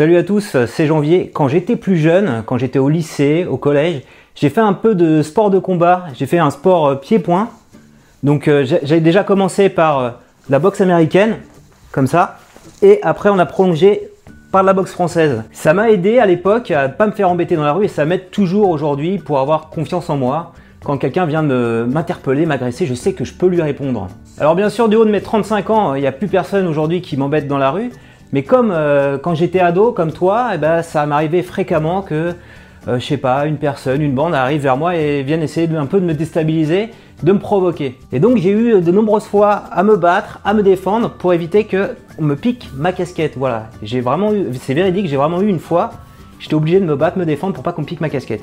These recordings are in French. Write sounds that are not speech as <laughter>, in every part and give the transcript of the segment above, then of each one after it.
Salut à tous, c'est Janvier. Quand j'étais plus jeune, quand j'étais au lycée, au collège, j'ai fait un peu de sport de combat. J'ai fait un sport euh, pied-point. Donc euh, j'ai déjà commencé par euh, la boxe américaine, comme ça. Et après, on a prolongé par la boxe française. Ça m'a aidé à l'époque à ne pas me faire embêter dans la rue et ça m'aide toujours aujourd'hui pour avoir confiance en moi. Quand quelqu'un vient m'interpeller, m'agresser, je sais que je peux lui répondre. Alors bien sûr, du haut de mes 35 ans, il n'y a plus personne aujourd'hui qui m'embête dans la rue. Mais comme euh, quand j'étais ado, comme toi, eh ben, ça m'arrivait fréquemment que, euh, je sais pas, une personne, une bande arrive vers moi et vienne essayer de, un peu de me déstabiliser, de me provoquer. Et donc j'ai eu de nombreuses fois à me battre, à me défendre pour éviter que on me pique ma casquette. Voilà, j'ai vraiment eu, c'est véridique, j'ai vraiment eu une fois, j'étais obligé de me battre, me défendre pour pas qu'on pique ma casquette.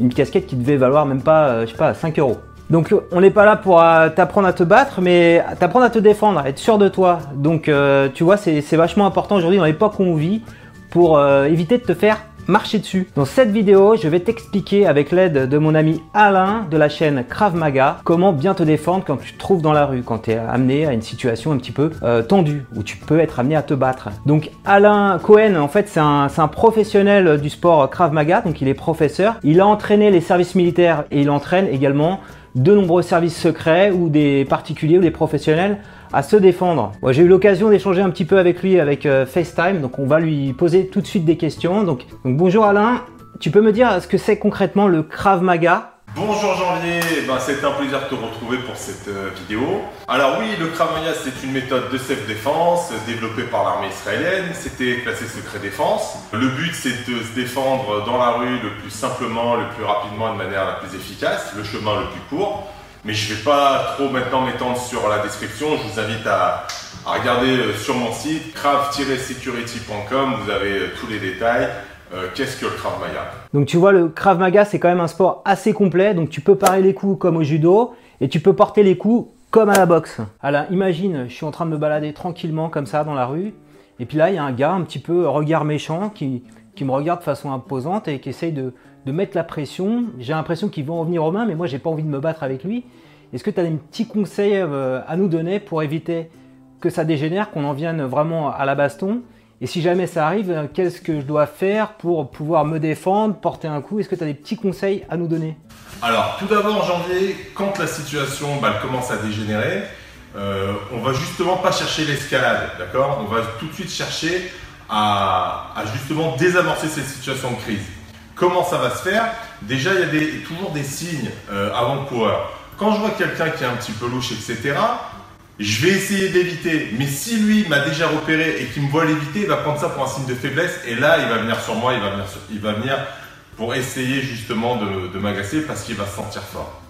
Une casquette qui devait valoir même pas, euh, je sais pas, 5 euros. Donc on n'est pas là pour euh, t'apprendre à te battre, mais t'apprendre à te défendre, être sûr de toi. Donc euh, tu vois, c'est vachement important aujourd'hui dans l'époque où on vit pour euh, éviter de te faire marcher dessus. Dans cette vidéo, je vais t'expliquer avec l'aide de mon ami Alain de la chaîne Krav Maga comment bien te défendre quand tu te trouves dans la rue, quand tu es amené à une situation un petit peu tendue, où tu peux être amené à te battre. Donc Alain Cohen, en fait, c'est un, un, professionnel du sport Krav Maga, donc il est professeur. Il a entraîné les services militaires et il entraîne également de nombreux services secrets ou des particuliers ou des professionnels à se défendre. J'ai eu l'occasion d'échanger un petit peu avec lui avec euh, FaceTime, donc on va lui poser tout de suite des questions. Donc, bonjour Alain, tu peux me dire ce que c'est concrètement le Krav Maga? Bonjour Janvier, ben, c'est un plaisir de te retrouver pour cette euh, vidéo. Alors oui, le Krav Maga c'est une méthode de self-défense développée par l'armée israélienne. C'était classé secret défense. Le but c'est de se défendre dans la rue le plus simplement, le plus rapidement et de manière la plus efficace, le chemin le plus court. Mais je ne vais pas trop maintenant m'étendre sur la description, je vous invite à, regarder euh, sur mon site krav-security.com, vous avez euh, tous les détails. Euh, qu'est-ce que le Krav Maga? Donc tu vois, le Krav Maga, c'est quand même un sport assez complet. Donc tu peux parer les coups comme au judo et tu peux porter les coups comme à la boxe. Alors imagine, je suis en train de me balader tranquillement comme ça dans la rue. Et puis là, il y a un gars un petit peu regard méchant qui, me regarde de façon imposante et qui essaye de, mettre la pression. J'ai l'impression qu'il va en venir aux mains, mais moi, j'ai pas envie de me battre avec lui. Est-ce que tu as des petits conseils euh, à nous donner pour éviter que ça dégénère, qu'on en vienne vraiment à la baston? Et si jamais ça arrive, qu'est-ce que je dois faire pour pouvoir me défendre, porter un coup? Est-ce que tu as des petits conseils à nous donner? Alors, tout d'abord, en janvier, quand la situation bah, commence à dégénérer, euh, on va justement pas chercher l'escalade, d'accord? On va tout de suite chercher à, justement désamorcer cette situation de crise. Comment ça va se faire? Déjà, il y a toujours des signes euh, avant-coureurs. Quand je vois quelqu'un qui est un petit peu louche, etc., je vais essayer d'éviter. Mais si lui m'a déjà repéré et qu'il me voit l'éviter, il va prendre ça pour un signe de faiblesse. Et là, il va venir sur moi, il va venir, il va venir pour essayer justement de, m'agresser parce qu'il va se sentir fort.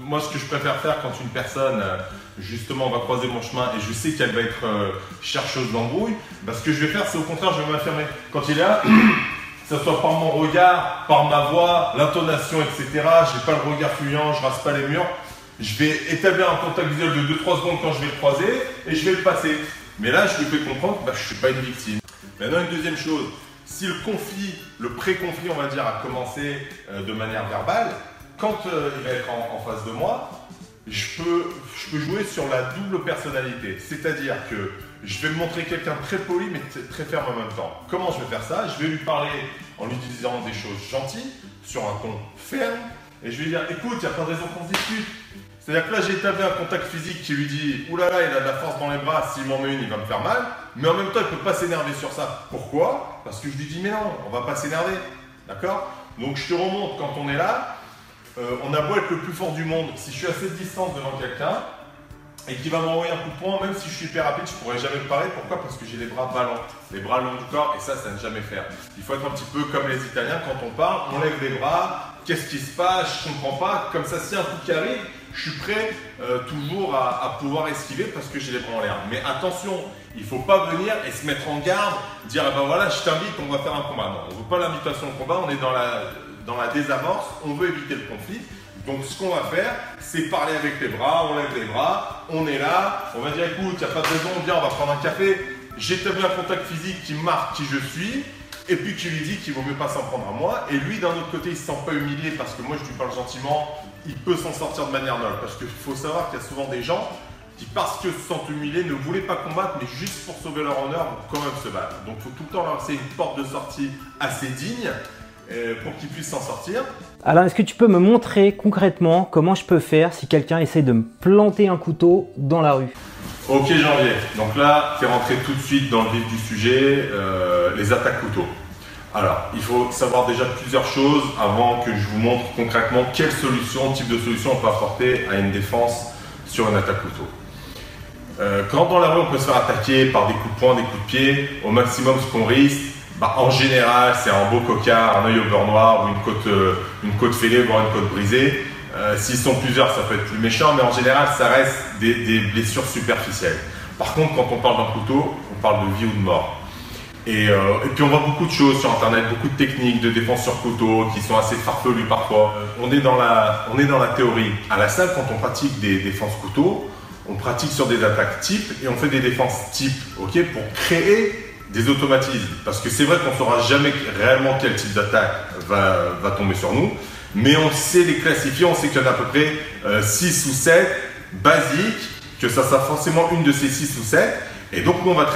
Moi, ce que je préfère faire quand une personne euh, justement va croiser mon chemin et je sais qu'elle va être euh, chercheuse d'embrouille, bah, ce que je vais faire, c'est au contraire, je vais m'affirmer. Quand il est là, <clears throat> que ce soit par mon regard, par ma voix, l'intonation, etc. J'ai pas le regard fuyant, je rase pas les murs je vais établir un contact visuel de 2-3 secondes quand je vais le croiser et je vais le passer. Mais là, je lui fais comprendre que bah, je ne suis pas une victime. Maintenant, une deuxième chose, si le conflit, le pré-conflit, on va dire, a commencé euh, de manière verbale, quand euh, il va être en, face de moi, je peux, je peux jouer sur la double personnalité. C'est-à-dire que je vais me montrer quelqu'un très poli mais très ferme en même temps. Comment je vais faire ça? Je vais lui parler en utilisant des choses gentilles, sur un ton ferme, et je vais lui dire écoute, il y a pas de raison qu'on se discute. C'est-à-dire que là, j'ai établi un contact physique qui lui dit Oulala, il a de la force dans les bras, s'il m'en met une, il va me faire mal. Mais en même temps, il ne peut pas s'énerver sur ça. Pourquoi? Parce que je lui dis Mais non, on va pas s'énerver. D'accord? Donc je te remonte quand on est là. Euh, on a beau être le plus fort du monde, si je suis à cette distance devant quelqu'un et qu'il va m'envoyer un coup de poing, même si je suis hyper rapide, je pourrais jamais le parler. Pourquoi? Parce que j'ai les bras ballants, les bras longs du corps, et ça, ça ne jamais faire. Il faut être un petit peu comme les Italiens, quand on parle, on lève les bras, qu'est-ce qui se passe, je comprends pas, comme ça, si un coup qui arrive, je suis prêt euh, toujours à, pouvoir esquiver parce que j'ai les bras en l'air. Mais attention, il ne faut pas venir et se mettre en garde, dire ah ben voilà, je t'invite, on va faire un combat. Non, on ne veut pas l'invitation au combat, on est dans la, dans la désamorce, on veut éviter le conflit. Donc ce qu'on va faire, c'est parler avec les bras, on lève les bras, on est là, on va dire écoute, il n'y a pas de raison, viens, on va prendre un café. J'établis un contact physique qui marque qui je suis, et puis tu lui dis qu'il vaut mieux pas s'en prendre à moi. Et lui, d'un autre côté, il se sent pas humilié parce que moi, je lui parle gentiment, il peut s'en sortir de manière noble. Parce qu'il faut savoir qu'il y a souvent des gens qui, parce que se sentent humiliés, ne voulaient pas combattre, mais juste pour sauver leur honneur, vont quand même se battre. Donc il faut tout le temps leur laisser une porte de sortie assez digne euh, pour qu'ils puissent s'en sortir. Alors, est-ce que tu peux me montrer concrètement comment je peux faire si quelqu'un essaie de me planter un couteau dans la rue? Ok janvier, donc là tu es rentré tout de suite dans le vif du sujet, euh, les attaques couteaux. Alors, il faut savoir déjà plusieurs choses avant que je vous montre concrètement quelle solution, type de solution on peut apporter à une défense sur une attaque couteau. Euh, quand dans la rue on peut se faire attaquer par des coups de poing, des coups de pied, au maximum ce qu'on risque, bah, en général c'est un beau coquin, un œil au beurre noir ou une côte, euh, une côte fêlée, voire une côte brisée. Euh, s'ils sont plusieurs, ça peut être plus méchant, mais en général ça reste des blessures superficielles. Par contre, quand on parle d'un couteau, on parle de vie ou de mort. Euh, et, puis on voit beaucoup de choses sur internet, beaucoup de techniques de défense sur couteau qui sont assez farfelues parfois. On est dans la, on est dans la théorie. À la salle, quand on pratique des défenses couteau, on pratique sur des attaques type et on fait des défenses type, ok, pour créer des automatismes. Parce que c'est vrai qu'on ne saura jamais réellement quel type d'attaque va, va tomber sur nous, mais on sait les classifier, on sait qu'il y en a à peu près 6 euh, ou 7 basiques, que ça sera forcément une de ces 6 ou 7 et donc, nous, on va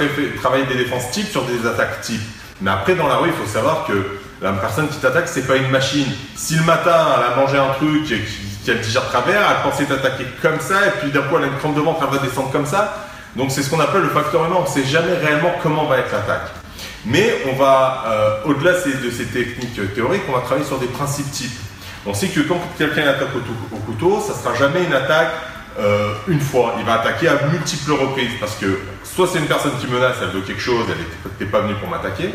travailler des défenses types sur des attaques types. Mais après, dans la rue, il faut savoir que la personne qui t'attaque, c'est pas une machine. Si le matin, elle a mangé un truc qu'elle digère travers, elle pensait t'attaquer comme ça, et puis d'un coup, elle a une crampe de elle va descendre comme ça. Donc, c'est ce qu'on appelle le facteur humain. On ne sait jamais réellement comment va être l'attaque. Mais on va, euh, au-delà de ces techniques théoriques, on va travailler sur des principes types. On sait que quand quelqu'un attaque au, couteau, ça ne sera jamais une attaque euh, une fois. Il va attaquer à multiples reprises parce que soit c'est une personne qui menace, elle veut quelque chose, elle n'était pas venue pour m'attaquer,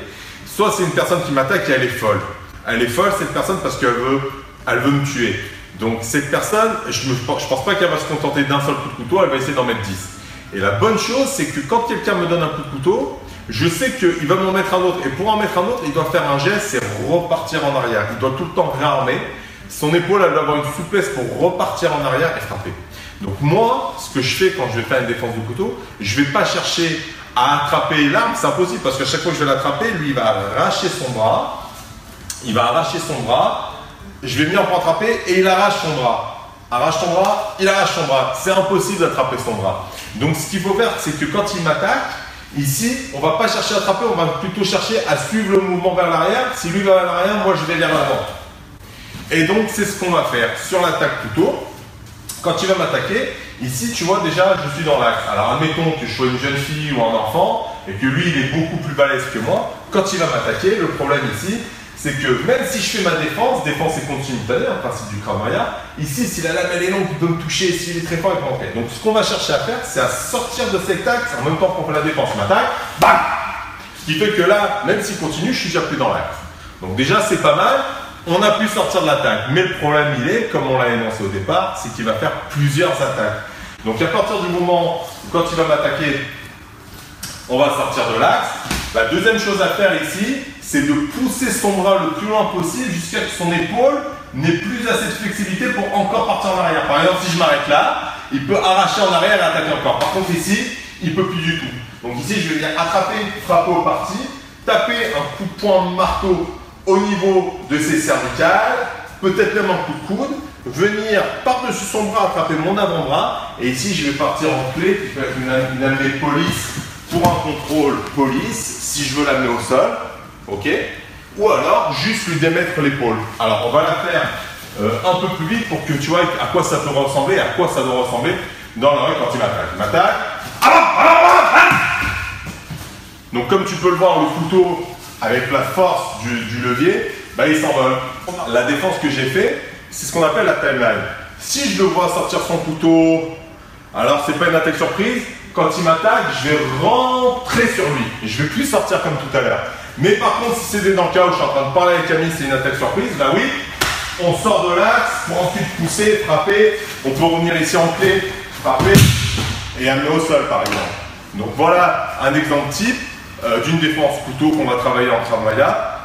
soit c'est une personne qui m'attaque et elle est folle. Elle est folle, cette personne, parce qu'elle veut, elle veut me tuer. Donc cette personne, je ne pense pas qu'elle va se contenter d'un seul coup de couteau, elle va essayer d'en mettre 10. Et la bonne chose, c'est que quand quelqu'un me donne un coup de couteau, je sais qu'il va m'en mettre un autre. Et pour en mettre un autre, il doit faire un geste, c'est repartir en arrière. Il doit tout le temps réarmer. Son épaule, elle doit avoir une souplesse pour repartir en arrière et frapper. Donc moi, ce que je fais quand je vais faire une défense de couteau, je ne vais pas chercher à attraper l'arme, c'est impossible parce qu'à chaque fois que je vais l'attraper, lui va arracher son bras, il va arracher son bras, je vais venir pour attraper et il arrache son bras. Arrache ton bras, il arrache son bras. C'est impossible d'attraper son bras. Donc ce qu'il faut faire, c'est que quand il m'attaque, ici, on ne va pas chercher à attraper, on va plutôt chercher à suivre le mouvement vers l'arrière. Si lui va vers l'arrière, moi je vais vers l'avant. Et donc c'est ce qu'on va faire sur l'attaque couteau. Quand il va m'attaquer, ici, tu vois déjà, je suis dans l'axe. Alors, admettons que je sois une jeune fille ou un enfant et que lui, il est beaucoup plus balèze que moi. Quand il va m'attaquer, le problème ici, c'est que même si je fais ma défense, défense et continuité, en principe du Krav ici, si la lame elle est longue, il peut me toucher, s'il est très fort, il peut rentrer. Donc, ce qu'on va chercher à faire, c'est à sortir de cet axe en même temps qu'on fait la défense. M'attaque, bam Ce qui fait que là, même s'il continue, je suis déjà plus dans l'axe. Donc, déjà, c'est pas mal on a pu sortir de l'attaque. Mais le problème, il est, comme on l'a énoncé au départ, c'est qu'il va faire plusieurs attaques. Donc à partir du moment où quand il va m'attaquer, on va sortir de l'axe. La deuxième chose à faire ici, c'est de pousser son bras le plus loin possible jusqu'à ce que son épaule n'ait plus assez de flexibilité pour encore partir en arrière. Par exemple, si je m'arrête là, il peut arracher en arrière et attaquer encore. Par contre, ici, il peut plus du tout. Donc ici, je vais venir attraper, frapper au parti, taper un coup de poing marteau au niveau de ses cervicales, peut-être même un coup de coude, venir par-dessus son bras attraper mon avant-bras, et ici je vais partir en clé, qui peut être une, une police pour un contrôle police, si je veux l'amener au sol, ok? Ou alors juste lui démettre l'épaule. Alors on va la faire euh, un peu plus vite pour que tu vois à quoi ça peut ressembler, à quoi ça doit ressembler dans la rue quand il m'attaque. Il m'attaque. Donc comme tu peux le voir, le couteau avec la force du, levier, bah, il s'envole. La défense que j'ai fait, c'est ce qu'on appelle la timeline. Si je le vois sortir son couteau, alors c'est pas une attaque surprise. Quand il m'attaque, je vais rentrer sur lui. Je vais plus sortir comme tout à l'heure. Mais par contre, si c'est dans le cas où je suis en train de parler avec Camille, c'est une attaque surprise, là oui, on sort de l'axe pour ensuite pousser, frapper. On peut revenir ici en clé, frapper et amener au sol par exemple. Donc voilà un exemple type euh, d'une défense couteau qu'on va travailler en Kramaya.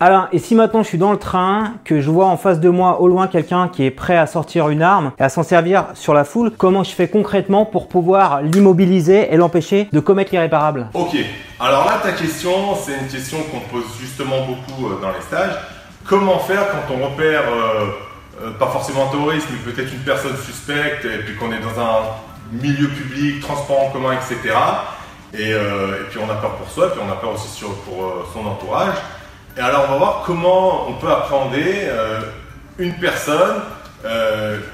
Alors, et si maintenant je suis dans le train, que je vois en face de moi au loin quelqu'un qui est prêt à sortir une arme et à s'en servir sur la foule, comment je fais concrètement pour pouvoir l'immobiliser et l'empêcher de commettre l'irréparable? Ok, alors là ta question, c'est une question qu'on pose justement beaucoup euh, dans les stages. comment faire quand on repère, pas forcément un terroriste, mais peut-être une personne suspecte, et puis qu'on est dans un milieu public, transport en commun, etc. Et, puis on a peur pour soi, puis on a peur aussi pour son entourage. Et alors on va voir comment on peut appréhender une personne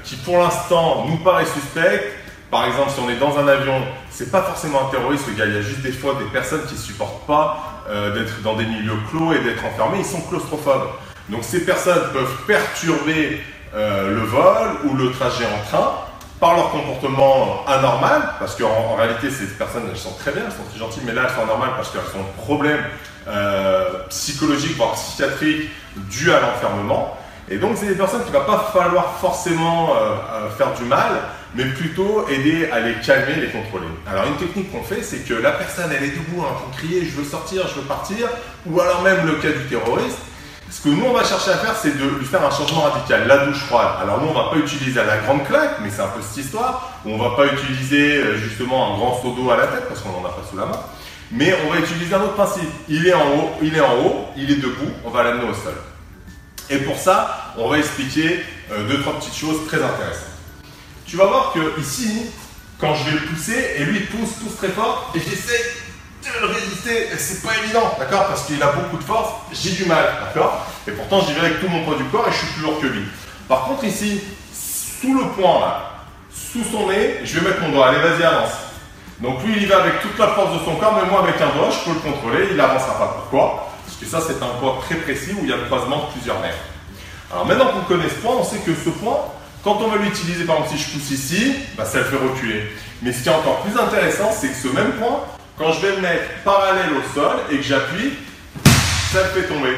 qui pour l'instant nous paraît suspecte, par exemple, si on est dans un avion, c'est pas forcément un terroriste, le gars. Il y a juste des fois des personnes qui supportent pas euh, d'être dans des milieux clos et d'être enfermés. Ils sont claustrophobes. Donc ces personnes peuvent perturber euh, le vol ou le trajet en train par leur comportement anormal, parce qu'en réalité, ces personnes, elles sont très bien, elles sont très gentilles, mais là, elles sont anormales parce qu'elles ont un problème euh, psychologique, voire psychiatrique, dû à l'enfermement. Et donc, c'est des personnes qu'il ne va pas falloir forcément faire du mal, mais plutôt aider à les calmer, les contrôler. Alors une technique qu'on fait, c'est que la personne, elle est debout en crier, je veux sortir, je veux partir, ou alors même le cas du terroriste. Ce que nous, on va chercher à faire, c'est de lui faire un changement radical, la douche froide. Alors nous, on va pas utiliser la grande claque, mais c'est un peu cette histoire. On va pas utiliser euh, justement un grand seau d'eau à la tête, parce qu'on n'en a pas sous la main. Mais on va utiliser un autre principe. Il est en haut, il est en haut, il est debout, on va l'amener au sol. Et pour ça, on va expliquer euh, deux, trois petites choses très intéressantes tu vas voir que ici, quand je vais le pousser, et lui il pousse, pousse très fort, et j'essaie le résister, c'est pas évident, d'accord Parce qu'il a beaucoup de force, j'ai du mal, d'accord Et pourtant j'y vais avec tout mon poids du corps et je suis plus lourd que lui. Par contre ici, sous le point là, sous son nez, je vais mettre mon doigt, allez vas-y avance. Donc lui il y va avec toute la force de son corps, mais moi avec un doigt je peux le contrôler, il n'avancera pas. Pourquoi? Parce que ça c'est un poids très précis où il y a le croisement de plusieurs nerfs. Alors maintenant qu'on connaît ce point, on sait que ce point, quand on va l'utiliser, par exemple, si je pousse ici, bah, ça le fait reculer. Mais ce qui est encore plus intéressant, c'est que ce même point, quand je vais le mettre parallèle au sol et que j'appuie, ça le fait tomber.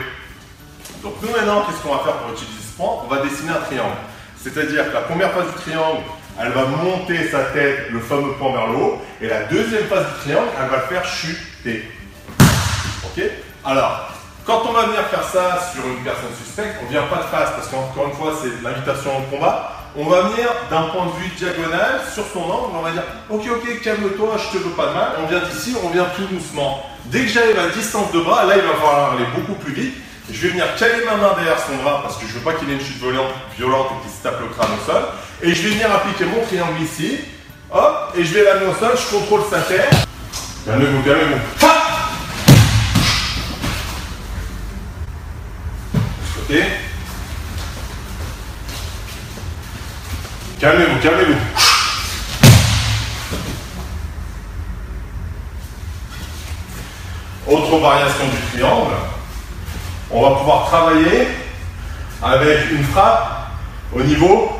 Donc nous maintenant, qu'est-ce qu'on va faire pour utiliser ce point? On va dessiner un triangle. C'est-à-dire que la première phase du triangle, elle va monter sa tête, le fameux point vers le haut, et la deuxième phase du triangle, elle va le faire chuter. Ok? Alors, quand on va venir faire ça sur une personne suspecte, on ne vient pas de face, parce qu'encore une fois, c'est l'invitation au combat on va venir d'un point de vue diagonal sur son angle, on va dire ok ok calme-toi, je te veux pas de mal, on vient d'ici, on vient tout doucement. Dès que j'arrive à distance de bras, là il va falloir aller beaucoup plus vite. Je vais venir caler ma main derrière son bras parce que je veux pas qu'il ait une chute violente, et qu'il se tape le crâne au sol. Et je vais venir appliquer mon triangle ici, hop, et je vais l'amener au sol, je contrôle sa terre. Calmez-vous, calmez-vous. Ok Calmez-vous, calmez-vous. Autre variation du triangle, on va pouvoir travailler avec une frappe au niveau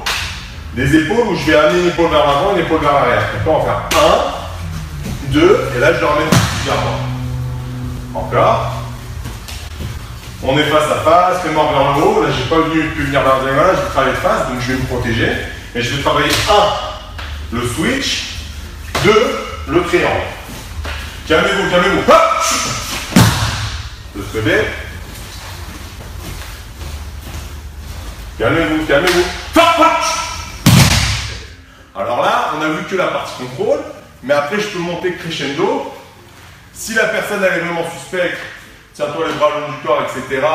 des épaules où je vais amener une épaule vers l'avant et une épaule vers l'arrière. on va faire 1, 2, et là je le ramène moi. Encore. On est face à face, les mains vers le haut. Là, j'ai pas venu pu venir vers le je vais travailler de face, donc je vais me protéger. Et je vais travailler 1, le switch, 2, le triangle. Calmez-vous, calmez-vous. Le se Calmez-vous, calmez-vous. Alors là, on a vu que la partie contrôle, mais après je peux monter crescendo. Si la personne elle est vraiment suspecte, tiens-toi les bras le long du corps, etc.,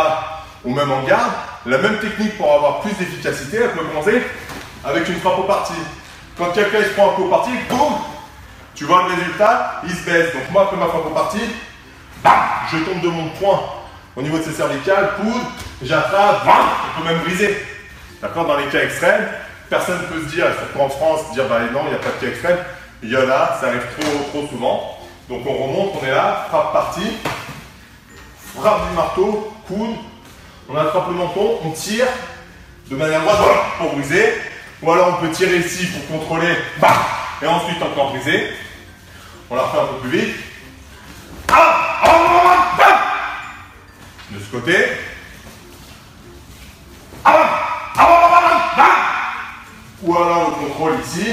ou même en garde, la même technique pour avoir plus d'efficacité, elle peut commencer avec une frappe au parti. Quand quelqu'un se prend un coup au parti, boum Tu vois le résultat, il se baisse. Donc moi, après ma frappe au parti, Je tombe de mon point au niveau de ses cervicales, coude, j'attrape, bam On peut même briser. D'accord? Dans les cas extrêmes, personne ne peut se dire, surtout en France, dire bah non, il n'y a pas de cas extrême. Il y en a, ça arrive trop, trop souvent. Donc on remonte, on est là, frappe parti, frappe du marteau, coude, on attrape le menton, on tire de manière droite pour briser. Ou alors on peut tirer ici pour contrôler, et ensuite encore briser. On la refait un peu plus vite. De ce côté. Ou alors on contrôle ici,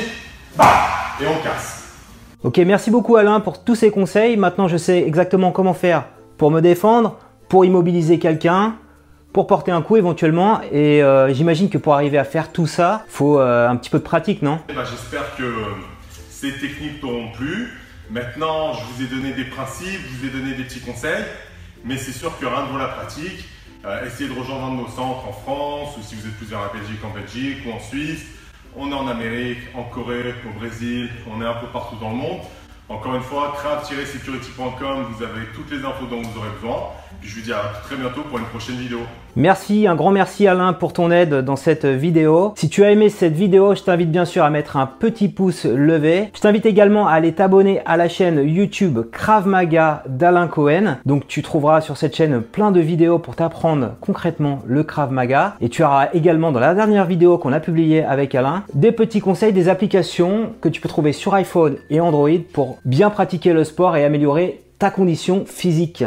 et on casse. Ok, merci beaucoup Alain pour tous ces conseils. Maintenant je sais exactement comment faire pour me défendre, pour immobiliser quelqu'un, pour porter un coup éventuellement. Et euh, j'imagine que pour arriver à faire tout ça, il faut euh, un petit peu de pratique, non? Eh ben, J'espère que ces techniques t'auront plu. Maintenant, je vous ai donné des principes, je vous ai donné des petits conseils, mais c'est sûr que rien ne vaut la pratique. euh, essayez de rejoindre un de nos centres en France, ou si vous êtes plus vers la Belgique, en Belgique, ou en Suisse. On est en Amérique, en Corée, au Brésil, on est un peu partout dans le monde. Encore une fois, craft-security.com, vous avez toutes les infos dont vous aurez besoin. Puis je vous dis à très bientôt pour une prochaine vidéo. Merci, un grand merci Alain pour ton aide dans cette vidéo. Si tu as aimé cette vidéo, je t'invite bien sûr à mettre un petit pouce levé. Je t'invite également à aller t'abonner à la chaîne YouTube Krav Maga d'Alain Cohen. Donc tu trouveras sur cette chaîne plein de vidéos pour t'apprendre concrètement le Krav Maga. Et tu auras également dans la dernière vidéo qu'on a publiée avec Alain, des petits conseils, des applications que tu peux trouver sur iPhone et Android pour bien pratiquer le sport et améliorer ta condition physique.